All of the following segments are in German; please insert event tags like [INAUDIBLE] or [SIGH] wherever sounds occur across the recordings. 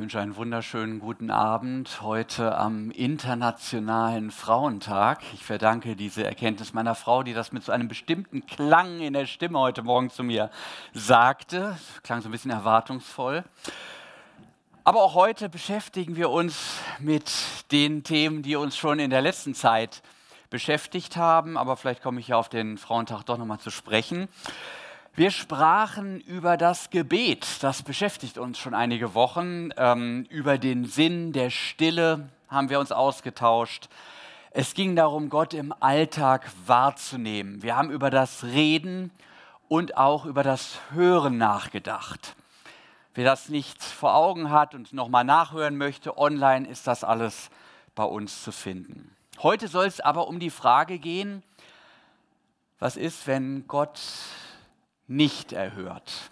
wünsche einen wunderschönen guten Abend heute am Internationalen Frauentag. Ich verdanke diese Erkenntnis meiner Frau, die das mit so einem bestimmten Klang in der Stimme heute Morgen zu mir sagte. Das klang so ein bisschen erwartungsvoll. Aber auch heute beschäftigen wir uns mit den Themen, die uns schon in der letzten Zeit beschäftigt haben. Aber vielleicht komme ich ja auf den Frauentag doch nochmal zu sprechen. Wir sprachen über das Gebet, das beschäftigt uns schon einige Wochen. Ähm, über den Sinn der Stille haben wir uns ausgetauscht. Es ging darum, Gott im Alltag wahrzunehmen. Wir haben über das Reden und auch über das Hören nachgedacht. Wer das nicht vor Augen hat und nochmal nachhören möchte, online ist das alles bei uns zu finden. Heute soll es aber um die Frage gehen, was ist, wenn Gott nicht erhört.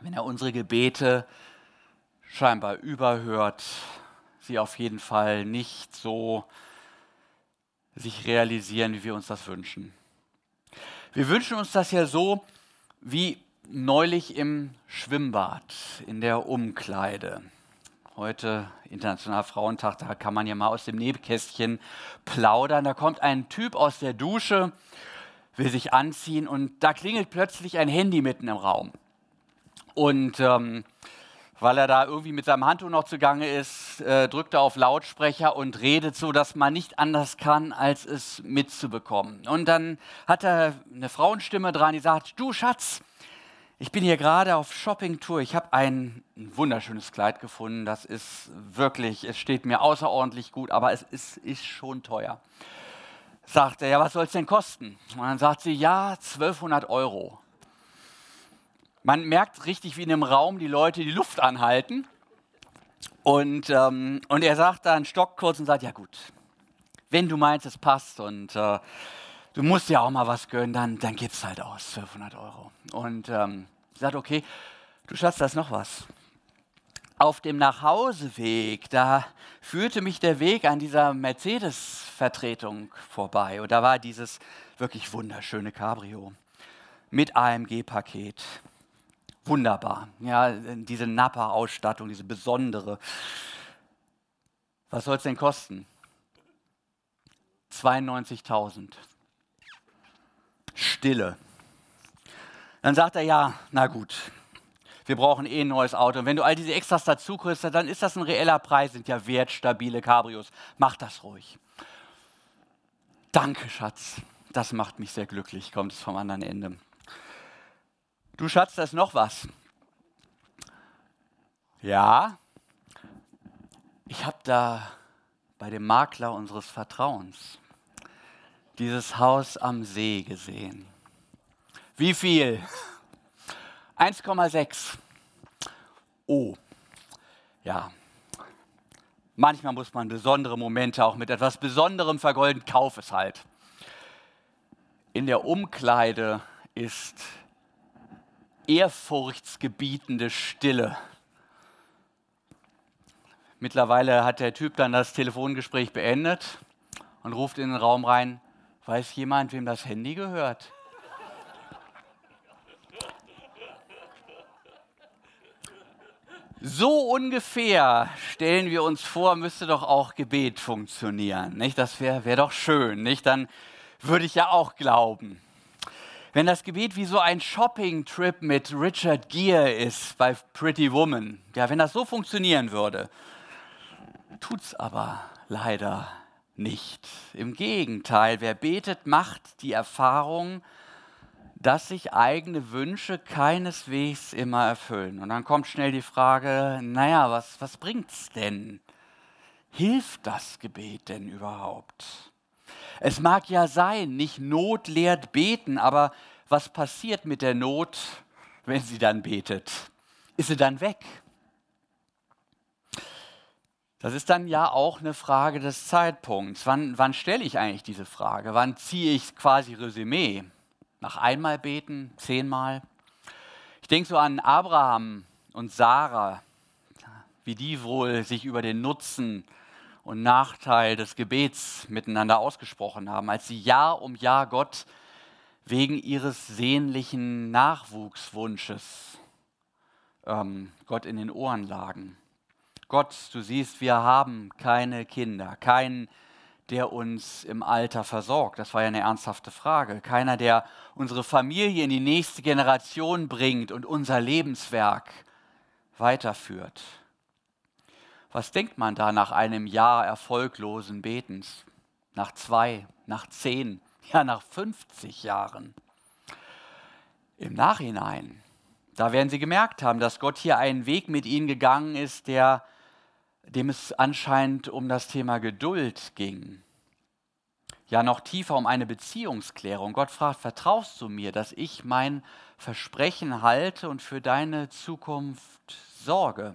Wenn er unsere Gebete scheinbar überhört, sie auf jeden Fall nicht so sich realisieren, wie wir uns das wünschen. Wir wünschen uns das ja so wie neulich im Schwimmbad, in der Umkleide. Heute Internationaler Frauentag, da kann man ja mal aus dem Nebenkästchen plaudern. Da kommt ein Typ aus der Dusche will sich anziehen und da klingelt plötzlich ein Handy mitten im Raum. Und ähm, weil er da irgendwie mit seinem Handtuch noch zugange ist, äh, drückt er auf Lautsprecher und redet so, dass man nicht anders kann, als es mitzubekommen. Und dann hat er eine Frauenstimme dran, die sagt, du Schatz, ich bin hier gerade auf Shoppingtour. Ich habe ein, ein, wunderschönes Kleid gefunden. Das ist wirklich, es steht mir außerordentlich gut, aber es ist, ist schon teuer sagt er, ja, was soll es denn kosten? Und dann sagt sie, ja, 1200 Euro. Man merkt richtig, wie in einem Raum die Leute die Luft anhalten. Und, ähm, und er sagt dann, stockt kurz und sagt, ja gut, wenn du meinst, es passt und äh, du musst ja auch mal was gönnen, dann, dann es halt aus, 1200 Euro. Und ähm, sagt, okay, du Schatz, da ist noch was auf dem Nachhauseweg, da führte mich der Weg an dieser Mercedes-Vertretung vorbei. Und da war dieses wirklich wunderschöne Cabrio mit AMG-Paket. Wunderbar. Ja, diese Napa-Ausstattung, diese besondere. Was soll es denn kosten? 92.000. Stille. Dann sagt er, ja, na gut, wir brauchen eh ein neues Auto. Und wenn du all diese Extras dazu kriegst, dann ist das ein reeller Preis, sind ja wertstabile Cabrios. Mach das ruhig. Danke, Schatz. Das macht mich sehr glücklich, kommt es vom anderen Ende. Du Schatz, da ist noch was. Ja, ich habe da bei dem Makler unseres Vertrauens dieses Haus am See gesehen. Wie viel? 1,6. Oh, ja. Manchmal muss man besondere Momente auch mit etwas Besonderem vergolden. Kauf es halt. In der Umkleide ist ehrfurchtsgebietende Stille. Mittlerweile hat der Typ dann das Telefongespräch beendet und ruft in den Raum rein, weiß jemand, wem das Handy gehört? So ungefähr stellen wir uns vor, müsste doch auch Gebet funktionieren. Nicht? Das wäre wär doch schön. Nicht? Dann würde ich ja auch glauben. Wenn das Gebet wie so ein Shopping-Trip mit Richard Gere ist bei Pretty Woman, ja, wenn das so funktionieren würde, tut es aber leider nicht. Im Gegenteil, wer betet, macht die Erfahrung, dass sich eigene Wünsche keineswegs immer erfüllen. Und dann kommt schnell die Frage, naja, was, was es denn? Hilft das Gebet denn überhaupt? Es mag ja sein, nicht Not lehrt beten, aber was passiert mit der Not, wenn sie dann betet? Ist sie dann weg? Das ist dann ja auch eine Frage des Zeitpunkts. Wann, wann stelle ich eigentlich diese Frage? Wann ziehe ich quasi Resümee? Nach einmal beten, zehnmal. Ich denke so an Abraham und Sarah, wie die wohl sich über den Nutzen und Nachteil des Gebets miteinander ausgesprochen haben, als sie Jahr um Jahr Gott wegen ihres sehnlichen Nachwuchswunsches ähm, Gott in den Ohren lagen. Gott, du siehst, wir haben keine Kinder, keinen, der uns im Alter versorgt. Das war ja eine ernsthafte Frage. Keiner, der unsere Familie in die nächste Generation bringt und unser Lebenswerk weiterführt. Was denkt man da nach einem Jahr erfolglosen Betens? Nach zwei, nach zehn, [LAUGHS] ja nach 50 Jahren? Im Nachhinein, da werden Sie gemerkt haben, dass Gott hier einen Weg mit Ihnen gegangen ist, der dem es anscheinend um das Thema Geduld ging. Ja, noch tiefer um eine Beziehungsklärung. Gott fragt, vertraust du mir, dass ich mein Versprechen halte und für deine Zukunft sorge?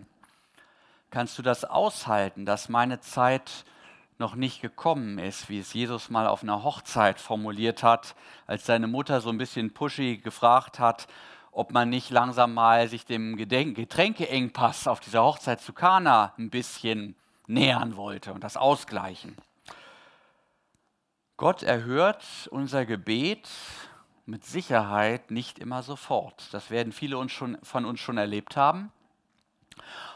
Kannst du das aushalten, dass meine Zeit noch nicht gekommen ist, wie es Jesus mal auf einer Hochzeit formuliert hat, als seine Mutter so ein bisschen pushy gefragt hat, ob man nicht langsam mal sich dem Getränkeengpass auf dieser Hochzeit zu Kana ein bisschen nähern wollte und das ausgleichen. Gott erhört unser Gebet mit Sicherheit nicht immer sofort. Das werden viele uns schon, von uns schon erlebt haben.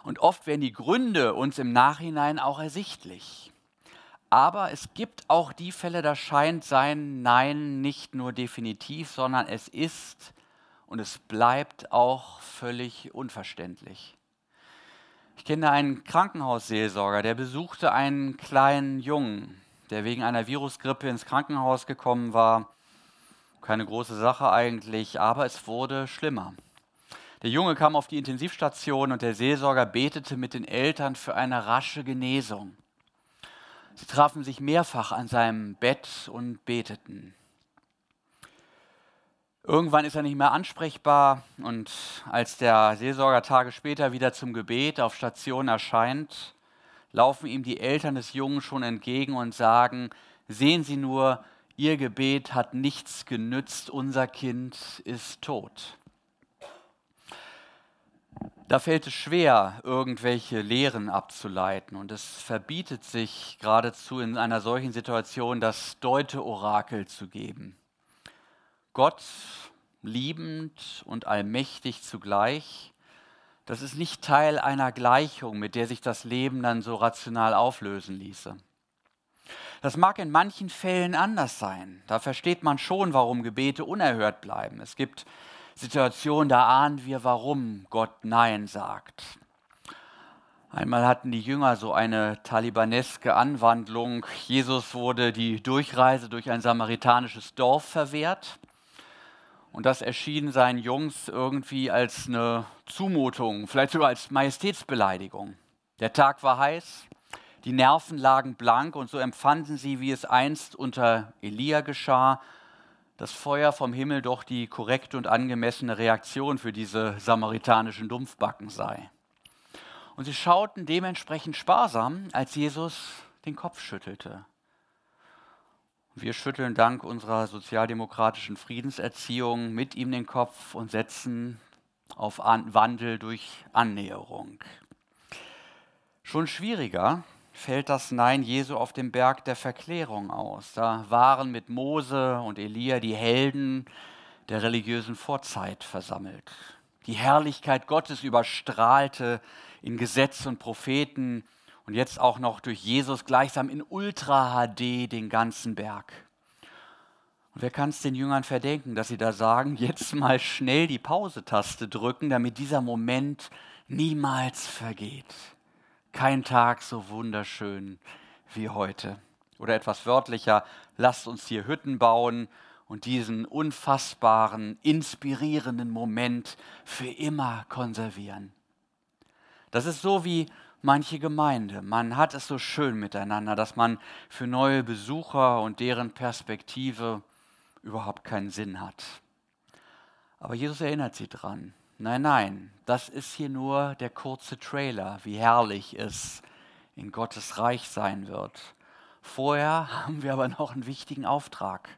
Und oft werden die Gründe uns im Nachhinein auch ersichtlich. Aber es gibt auch die Fälle, da scheint sein Nein nicht nur definitiv, sondern es ist und es bleibt auch völlig unverständlich. Ich kenne einen Krankenhausseelsorger, der besuchte einen kleinen Jungen, der wegen einer Virusgrippe ins Krankenhaus gekommen war. Keine große Sache eigentlich, aber es wurde schlimmer. Der Junge kam auf die Intensivstation und der Seelsorger betete mit den Eltern für eine rasche Genesung. Sie trafen sich mehrfach an seinem Bett und beteten. Irgendwann ist er nicht mehr ansprechbar und als der Seelsorger Tage später wieder zum Gebet auf Station erscheint, laufen ihm die Eltern des Jungen schon entgegen und sagen, sehen Sie nur, Ihr Gebet hat nichts genützt, unser Kind ist tot. Da fällt es schwer, irgendwelche Lehren abzuleiten und es verbietet sich geradezu in einer solchen Situation das Deute-Orakel zu geben. Gott, liebend und allmächtig zugleich, das ist nicht Teil einer Gleichung, mit der sich das Leben dann so rational auflösen ließe. Das mag in manchen Fällen anders sein. Da versteht man schon, warum Gebete unerhört bleiben. Es gibt Situationen, da ahnen wir, warum Gott Nein sagt. Einmal hatten die Jünger so eine talibaneske Anwandlung. Jesus wurde die Durchreise durch ein samaritanisches Dorf verwehrt. Und das erschien seinen Jungs irgendwie als eine Zumutung, vielleicht sogar als Majestätsbeleidigung. Der Tag war heiß, die Nerven lagen blank und so empfanden sie, wie es einst unter Elia geschah, das Feuer vom Himmel doch die korrekte und angemessene Reaktion für diese samaritanischen Dumpfbacken sei. Und sie schauten dementsprechend sparsam, als Jesus den Kopf schüttelte. Wir schütteln dank unserer sozialdemokratischen Friedenserziehung mit ihm den Kopf und setzen auf An Wandel durch Annäherung. Schon schwieriger fällt das Nein Jesu auf dem Berg der Verklärung aus. Da waren mit Mose und Elia die Helden der religiösen Vorzeit versammelt. Die Herrlichkeit Gottes überstrahlte in Gesetz und Propheten und jetzt auch noch durch Jesus gleichsam in Ultra HD den ganzen Berg. Und wer kann es den Jüngern verdenken, dass sie da sagen, [LAUGHS] jetzt mal schnell die Pause-Taste drücken, damit dieser Moment niemals vergeht. Kein Tag so wunderschön wie heute. Oder etwas wörtlicher, lasst uns hier Hütten bauen und diesen unfassbaren, inspirierenden Moment für immer konservieren. Das ist so wie manche Gemeinde. Man hat es so schön miteinander, dass man für neue Besucher und deren Perspektive überhaupt keinen Sinn hat. Aber Jesus erinnert sie dran. Nein, nein, das ist hier nur der kurze Trailer, wie herrlich es in Gottes Reich sein wird. Vorher [LAUGHS] haben wir aber noch einen wichtigen Auftrag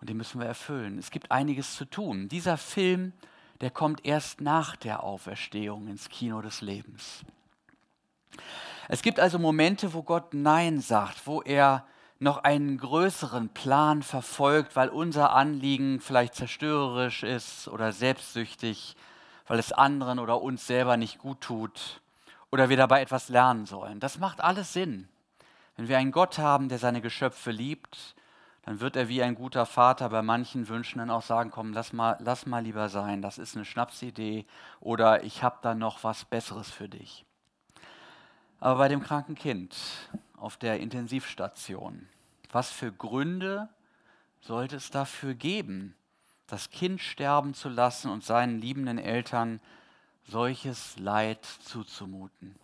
und den müssen wir erfüllen. Es gibt einiges zu tun. Dieser Film, der kommt erst nach der Auferstehung ins Kino des Lebens. Es gibt also Momente, wo Gott Nein sagt, wo er noch einen größeren Plan verfolgt, weil unser Anliegen vielleicht zerstörerisch ist oder selbstsüchtig, weil es anderen oder uns selber nicht gut tut oder wir dabei etwas lernen sollen. Das macht alles Sinn. Wenn wir einen Gott haben, der seine Geschöpfe liebt, dann wird er wie ein guter Vater bei manchen Wünschen dann auch sagen, komm, lass mal, lass mal lieber sein, das ist eine Schnapsidee oder ich habe da noch was Besseres für dich. Aber bei dem kranken Kind auf der Intensivstation, was für Gründe sollte es dafür geben, das Kind sterben zu lassen und seinen liebenden Eltern solches Leid zuzumuten?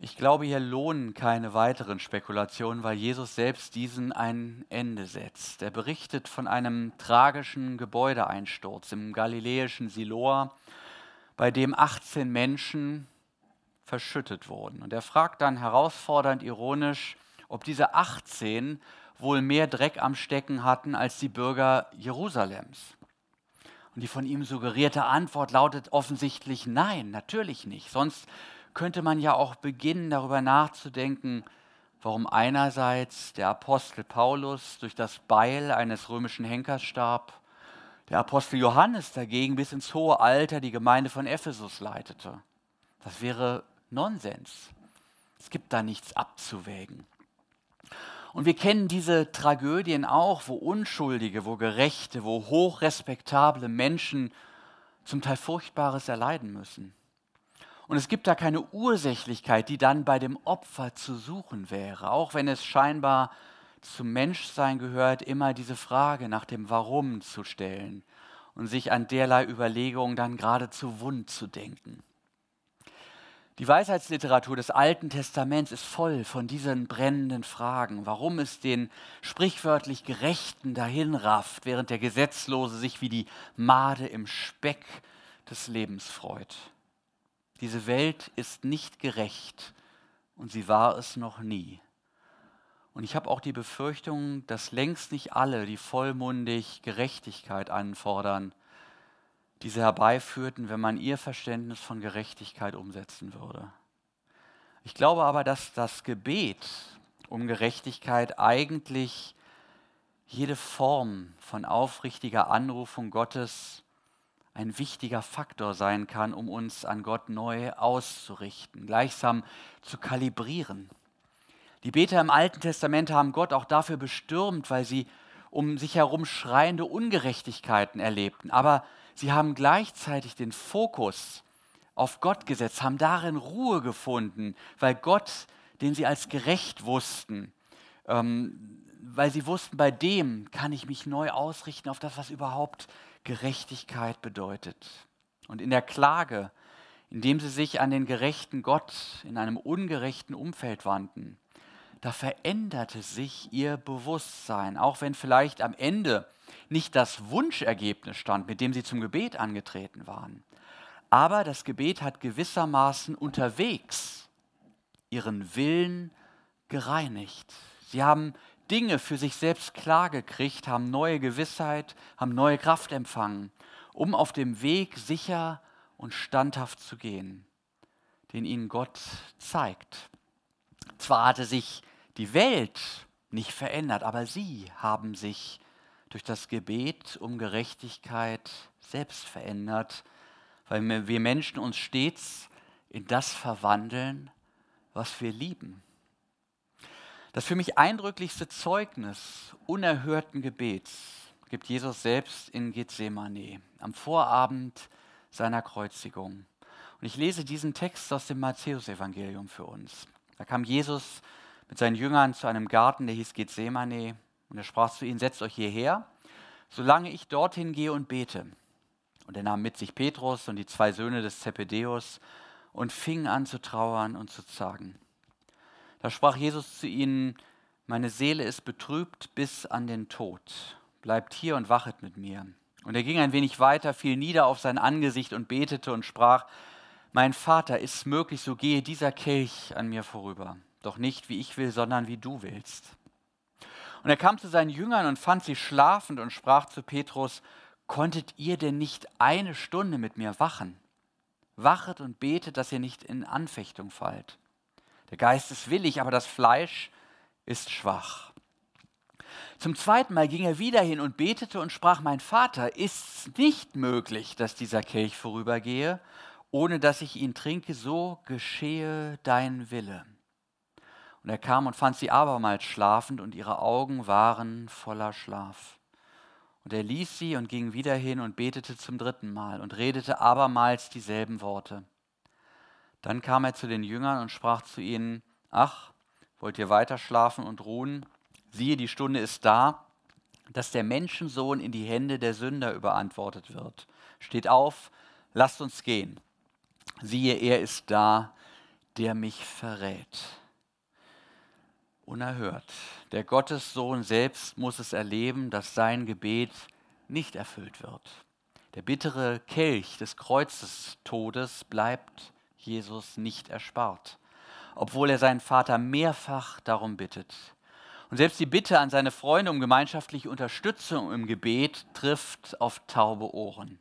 Ich glaube, hier lohnen keine weiteren Spekulationen, weil Jesus selbst diesen ein Ende setzt. Er berichtet von einem tragischen Gebäudeeinsturz im galiläischen Siloa, bei dem 18 Menschen verschüttet wurden. Und er fragt dann herausfordernd ironisch, ob diese 18 wohl mehr Dreck am Stecken hatten als die Bürger Jerusalems. Und die von ihm suggerierte Antwort lautet offensichtlich nein, natürlich nicht. Sonst könnte man ja auch beginnen, darüber nachzudenken, warum einerseits der Apostel Paulus durch das Beil eines römischen Henkers starb, der Apostel Johannes dagegen bis ins hohe Alter die Gemeinde von Ephesus leitete. Das wäre Nonsens. Es gibt da nichts abzuwägen. Und wir kennen diese Tragödien auch, wo Unschuldige, wo Gerechte, wo hochrespektable Menschen zum Teil Furchtbares erleiden müssen. Und es gibt da keine Ursächlichkeit, die dann bei dem Opfer zu suchen wäre, auch wenn es scheinbar zum Menschsein gehört, immer diese Frage nach dem Warum zu stellen und sich an derlei Überlegungen dann geradezu wund zu denken. Die Weisheitsliteratur des Alten Testaments ist voll von diesen brennenden Fragen, warum es den sprichwörtlich Gerechten dahin rafft, während der Gesetzlose sich wie die Made im Speck des Lebens freut. Diese Welt ist nicht gerecht und sie war es noch nie. Und ich habe auch die Befürchtung, dass längst nicht alle, die vollmundig Gerechtigkeit anfordern, diese herbeiführten, wenn man ihr Verständnis von Gerechtigkeit umsetzen würde. Ich glaube aber, dass das Gebet um Gerechtigkeit eigentlich jede Form von aufrichtiger Anrufung Gottes ein wichtiger Faktor sein kann, um uns an Gott neu auszurichten, gleichsam zu kalibrieren. Die Beter im Alten Testament haben Gott auch dafür bestürmt, weil sie um sich herum schreiende Ungerechtigkeiten erlebten. Aber sie haben gleichzeitig den Fokus auf Gott gesetzt, haben darin Ruhe gefunden, weil Gott, den sie als gerecht wussten, ähm, weil sie wussten, bei dem kann ich mich neu ausrichten auf das, was überhaupt Gerechtigkeit bedeutet. Und in der Klage, indem sie sich an den gerechten Gott in einem ungerechten Umfeld wandten, da veränderte sich ihr Bewusstsein, auch wenn vielleicht am Ende nicht das Wunschergebnis stand, mit dem sie zum Gebet angetreten waren. Aber das Gebet hat gewissermaßen unterwegs ihren Willen gereinigt. Sie haben Dinge für sich selbst klargekriegt, haben neue Gewissheit, haben neue Kraft empfangen, um auf dem Weg sicher und standhaft zu gehen, den ihnen Gott zeigt. Zwar hatte sich die Welt nicht verändert, aber sie haben sich durch das Gebet um Gerechtigkeit selbst verändert, weil wir Menschen uns stets in das verwandeln, was wir lieben. Das für mich eindrücklichste Zeugnis unerhörten Gebets gibt Jesus selbst in Gethsemane am Vorabend seiner Kreuzigung. Und ich lese diesen Text aus dem Matthäusevangelium für uns. Da kam Jesus mit seinen Jüngern zu einem Garten, der hieß Gethsemane, und er sprach zu ihnen, setzt euch hierher, solange ich dorthin gehe und bete. Und er nahm mit sich Petrus und die zwei Söhne des Zebedeus und fing an zu trauern und zu zagen. Da sprach Jesus zu ihnen, meine Seele ist betrübt bis an den Tod. Bleibt hier und wachet mit mir. Und er ging ein wenig weiter, fiel nieder auf sein Angesicht und betete und sprach, mein Vater, ist es möglich, so gehe dieser Kelch an mir vorüber. Doch nicht wie ich will, sondern wie du willst. Und er kam zu seinen Jüngern und fand sie schlafend und sprach zu Petrus, konntet ihr denn nicht eine Stunde mit mir wachen? Wachet und betet, dass ihr nicht in Anfechtung fallt. Der Geist ist willig, aber das Fleisch ist schwach. Zum zweiten Mal ging er wieder hin und betete und sprach, mein Vater, ist es nicht möglich, dass dieser Kelch vorübergehe, ohne dass ich ihn trinke, so geschehe dein Wille. Und er kam und fand sie abermals schlafend, und ihre Augen waren voller Schlaf. Und er ließ sie und ging wieder hin und betete zum dritten Mal und redete abermals dieselben Worte. Dann kam er zu den Jüngern und sprach zu ihnen, Ach, wollt ihr weiter schlafen und ruhen? Siehe, die Stunde ist da, dass der Menschensohn in die Hände der Sünder überantwortet wird. Steht auf, lasst uns gehen. Siehe, er ist da, der mich verrät. Unerhört. Der Gottessohn selbst muss es erleben, dass sein Gebet nicht erfüllt wird. Der bittere Kelch des Kreuzestodes bleibt Jesus nicht erspart, obwohl er seinen Vater mehrfach darum bittet. Und selbst die Bitte an seine Freunde um gemeinschaftliche Unterstützung im Gebet trifft auf taube Ohren.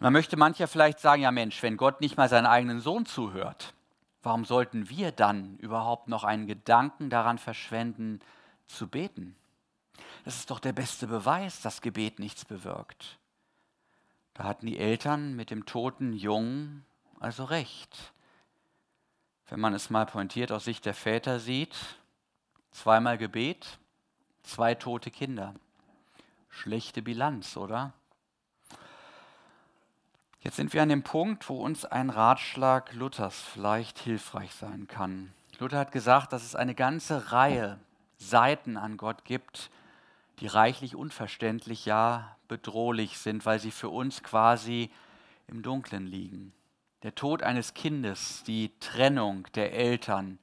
Dann möchte mancher vielleicht sagen, ja Mensch, wenn Gott nicht mal seinen eigenen Sohn zuhört, warum sollten wir dann überhaupt noch einen Gedanken daran verschwenden, zu beten? Das ist doch der beste Beweis, dass Gebet nichts bewirkt. Da hatten die Eltern mit dem toten Jungen also recht. Wenn man es mal pointiert aus Sicht der Väter sieht, zweimal Gebet, zwei tote Kinder. Schlechte Bilanz, oder? Sind wir an dem Punkt, wo uns ein Ratschlag Luthers vielleicht hilfreich sein kann. Luther hat gesagt, dass es eine ganze Reihe Seiten an Gott gibt, die reichlich unverständlich, ja bedrohlich sind, weil sie für uns quasi im Dunklen liegen. Der Tod eines Kindes, die Trennung der Eltern,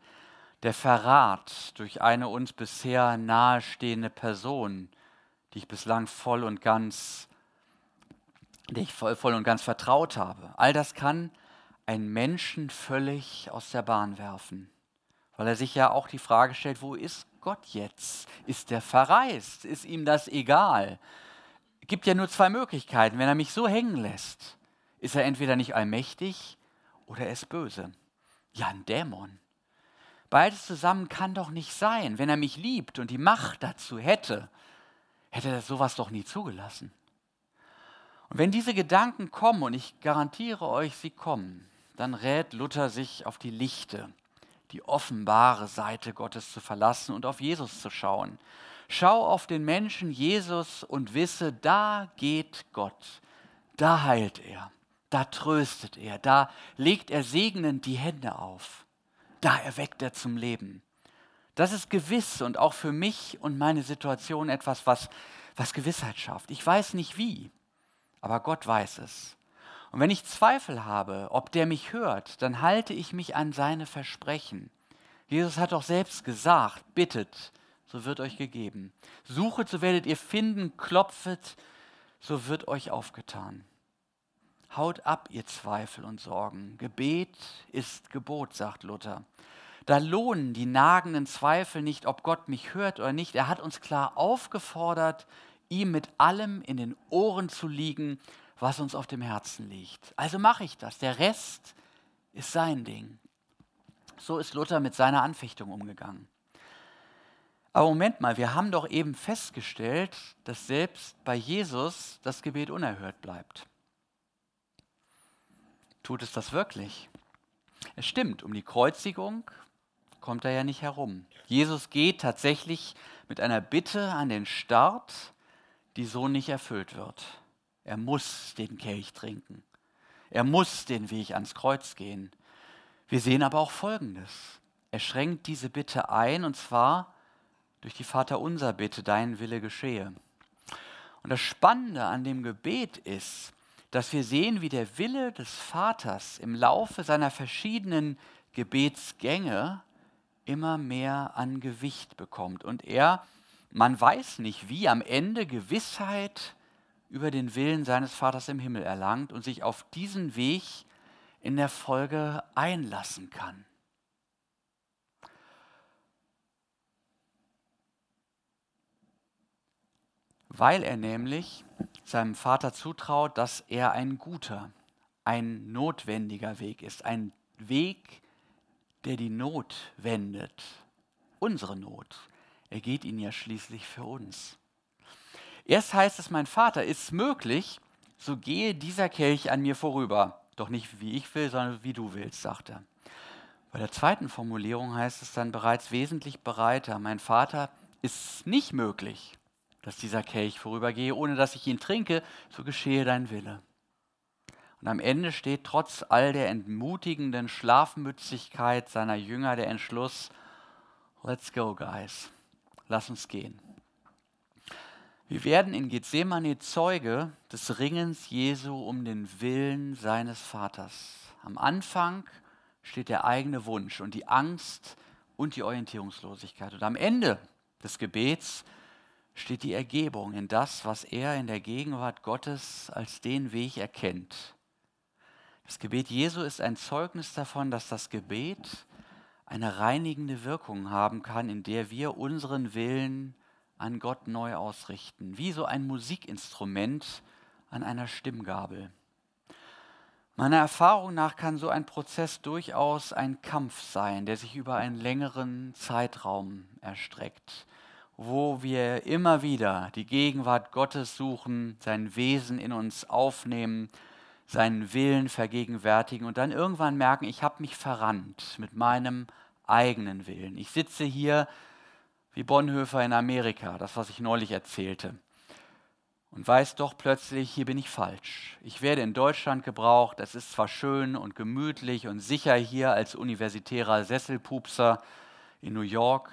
der Verrat durch eine uns bisher nahestehende Person, die ich bislang voll und ganz der ich voll, voll und ganz vertraut habe. All das kann einen Menschen völlig aus der Bahn werfen, weil er sich ja auch die Frage stellt, wo ist Gott jetzt? Ist er verreist? Ist ihm das egal? Gibt ja nur zwei Möglichkeiten. Wenn er mich so hängen lässt, ist er entweder nicht allmächtig oder er ist böse. Ja, ein Dämon. Beides zusammen kann doch nicht sein. Wenn er mich liebt und die Macht dazu hätte, hätte er sowas doch nie zugelassen. Und wenn diese Gedanken kommen, und ich garantiere euch, sie kommen, dann rät Luther sich auf die lichte, die offenbare Seite Gottes zu verlassen und auf Jesus zu schauen. Schau auf den Menschen Jesus und wisse, da geht Gott, da heilt er, da tröstet er, da legt er segnend die Hände auf, da erweckt er zum Leben. Das ist gewiss und auch für mich und meine Situation etwas, was, was Gewissheit schafft. Ich weiß nicht wie, aber Gott weiß es. Und wenn ich Zweifel habe, ob der mich hört, dann halte ich mich an seine Versprechen. Jesus hat doch selbst gesagt, bittet, so wird euch gegeben. Suchet, so werdet ihr finden, klopfet, so wird euch aufgetan. Haut ab, ihr Zweifel und Sorgen. Gebet ist Gebot, sagt Luther. Da lohnen die nagenden Zweifel nicht, ob Gott mich hört oder nicht. Er hat uns klar aufgefordert, ihm mit allem in den Ohren zu liegen, was uns auf dem Herzen liegt. Also mache ich das. Der Rest ist sein Ding. So ist Luther mit seiner Anfechtung umgegangen. Aber Moment mal, wir haben doch eben festgestellt, dass selbst bei Jesus das Gebet unerhört bleibt. Tut es das wirklich? Es stimmt, um die Kreuzigung kommt er ja nicht herum. Jesus geht tatsächlich mit einer Bitte an den Start die so nicht erfüllt wird. Er muss den Kelch trinken. Er muss den Weg ans Kreuz gehen. Wir sehen aber auch Folgendes. Er schränkt diese Bitte ein, und zwar durch die Vaterunser Bitte, dein Wille geschehe. Und das Spannende an dem Gebet ist, dass wir sehen, wie der Wille des Vaters im Laufe seiner verschiedenen Gebetsgänge immer mehr an Gewicht bekommt und er man weiß nicht, wie am Ende Gewissheit über den Willen seines Vaters im Himmel erlangt und sich auf diesen Weg in der Folge einlassen kann. Weil er nämlich seinem Vater zutraut, dass er ein guter, ein notwendiger Weg ist, ein Weg, der die Not wendet, unsere Not. Er geht ihn ja schließlich für uns. Erst heißt es, mein Vater, ist es möglich, so gehe dieser Kelch an mir vorüber. Doch nicht wie ich will, sondern wie du willst, sagt er. Bei der zweiten Formulierung heißt es dann bereits wesentlich bereiter. Mein Vater ist nicht möglich, dass dieser Kelch vorübergehe, ohne dass ich ihn trinke, so geschehe dein Wille. Und am Ende steht trotz all der entmutigenden Schlafmützigkeit seiner Jünger der Entschluss, let's go, guys, lass uns gehen. Wir werden in Gethsemane Zeuge des Ringens Jesu um den Willen seines Vaters. Am Anfang steht der eigene Wunsch und die Angst und die Orientierungslosigkeit. Und am Ende des Gebets steht die Ergebung in das, was er in der Gegenwart Gottes als den Weg erkennt. Das Gebet Jesu ist ein Zeugnis davon, dass das Gebet eine reinigende Wirkung haben kann, in der wir unseren Willen an Gott neu ausrichten, wie so ein Musikinstrument an einer Stimmgabel. Meiner Erfahrung nach kann so ein Prozess durchaus ein Kampf sein, der sich über einen längeren Zeitraum erstreckt, wo wir immer wieder die Gegenwart Gottes suchen, sein Wesen in uns aufnehmen, seinen Willen vergegenwärtigen und dann irgendwann merken, ich habe mich verrannt mit meinem eigenen Willen. Ich sitze hier wie Bonhoeffer in Amerika, das, was ich neulich erzählte und weiß doch plötzlich, hier bin ich falsch. Ich werde in Deutschland gebraucht, es ist zwar schön und gemütlich und sicher hier als universitärer Sesselpupser in New York,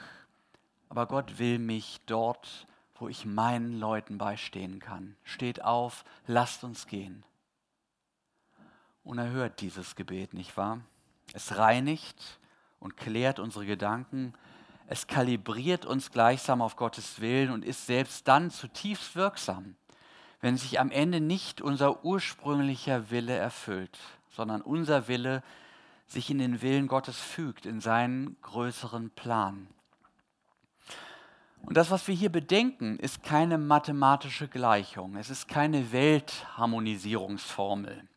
aber Gott will mich dort, wo ich meinen Leuten beistehen kann. Steht auf, lasst uns gehen. Und er hört dieses Gebet, nicht wahr? Es reinigt und klärt unsere Gedanken, es kalibriert uns gleichsam auf Gottes Willen und ist selbst dann zutiefst wirksam wenn sich am Ende nicht unser ursprünglicher Wille erfüllt, sondern unser Wille sich in den Willen Gottes fügt, in seinen größeren Plan. Und das, was wir hier bedenken, ist keine mathematische Gleichung, es ist keine Weltharmonisierungsformel.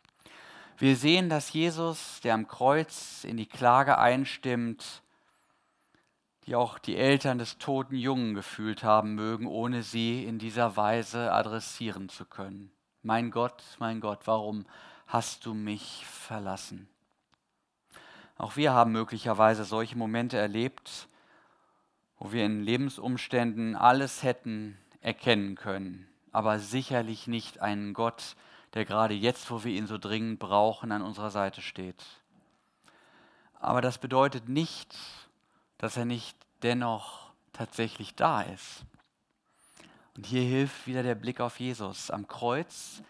Wir sehen, dass Jesus, der am Kreuz in die Klage einstimmt, die auch die Eltern des toten Jungen gefühlt haben mögen, ohne sie in dieser Weise adressieren zu können. Mein Gott, mein Gott, warum hast du mich verlassen? Auch wir haben möglicherweise solche Momente erlebt, wo wir in Lebensumständen alles hätten erkennen können, aber sicherlich nicht einen Gott, der gerade jetzt, wo wir ihn so dringend brauchen, an unserer Seite steht. Aber das bedeutet nicht, dass er nicht dennoch tatsächlich da ist. Und hier hilft wieder der Blick auf Jesus. Am Kreuz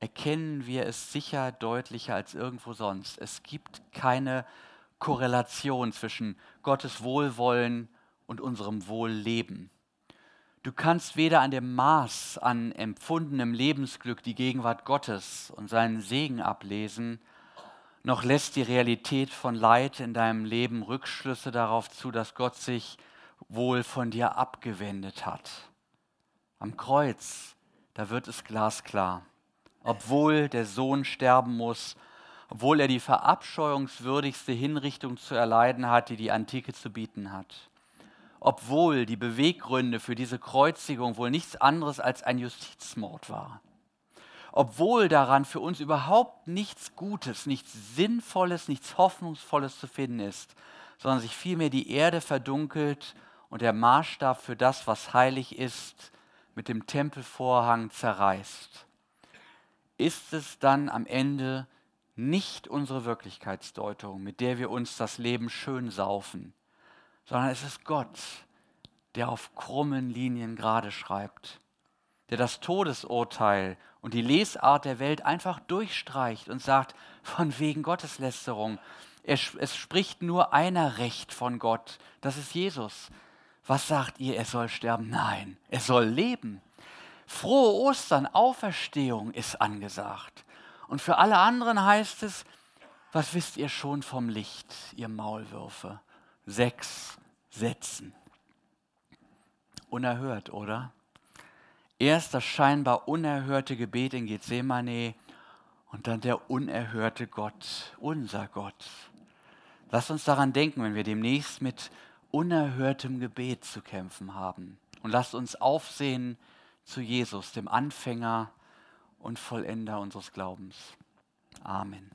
erkennen wir es sicher deutlicher als irgendwo sonst. Es gibt keine Korrelation zwischen Gottes Wohlwollen und unserem Wohlleben. Du kannst weder an dem Maß an empfundenem Lebensglück die Gegenwart Gottes und seinen Segen ablesen, noch lässt die Realität von Leid in deinem Leben Rückschlüsse darauf zu, dass Gott sich wohl von dir abgewendet hat. Am Kreuz, da wird es glasklar. Obwohl der Sohn sterben muss, obwohl er die verabscheuungswürdigste Hinrichtung zu erleiden hat, die die Antike zu bieten hat. Obwohl die Beweggründe für diese Kreuzigung wohl nichts anderes als ein Justizmord war obwohl daran für uns überhaupt nichts Gutes, nichts Sinnvolles, nichts Hoffnungsvolles zu finden ist, sondern sich vielmehr die Erde verdunkelt und der Maßstab für das, was heilig ist, mit dem Tempelvorhang zerreißt. Ist es dann am Ende nicht unsere Wirklichkeitsdeutung, mit der wir uns das Leben schön saufen, sondern es ist Gott, der auf krummen Linien gerade schreibt der das Todesurteil und die Lesart der Welt einfach durchstreicht und sagt, von wegen Gotteslästerung. Es, es spricht nur einer Recht von Gott, das ist Jesus. Was sagt ihr, er soll sterben? Nein, er soll leben. Frohe Ostern, Auferstehung ist angesagt. Und für alle anderen heißt es, was wisst ihr schon vom Licht, ihr Maulwürfe? Sechs Sätzen. Unerhört, oder? Erst das scheinbar unerhörte Gebet in Gethsemane und dann der unerhörte Gott, unser Gott. Lass uns daran denken, wenn wir demnächst mit unerhörtem Gebet zu kämpfen haben. Und lasst uns aufsehen zu Jesus, dem Anfänger und Vollender unseres Glaubens. Amen.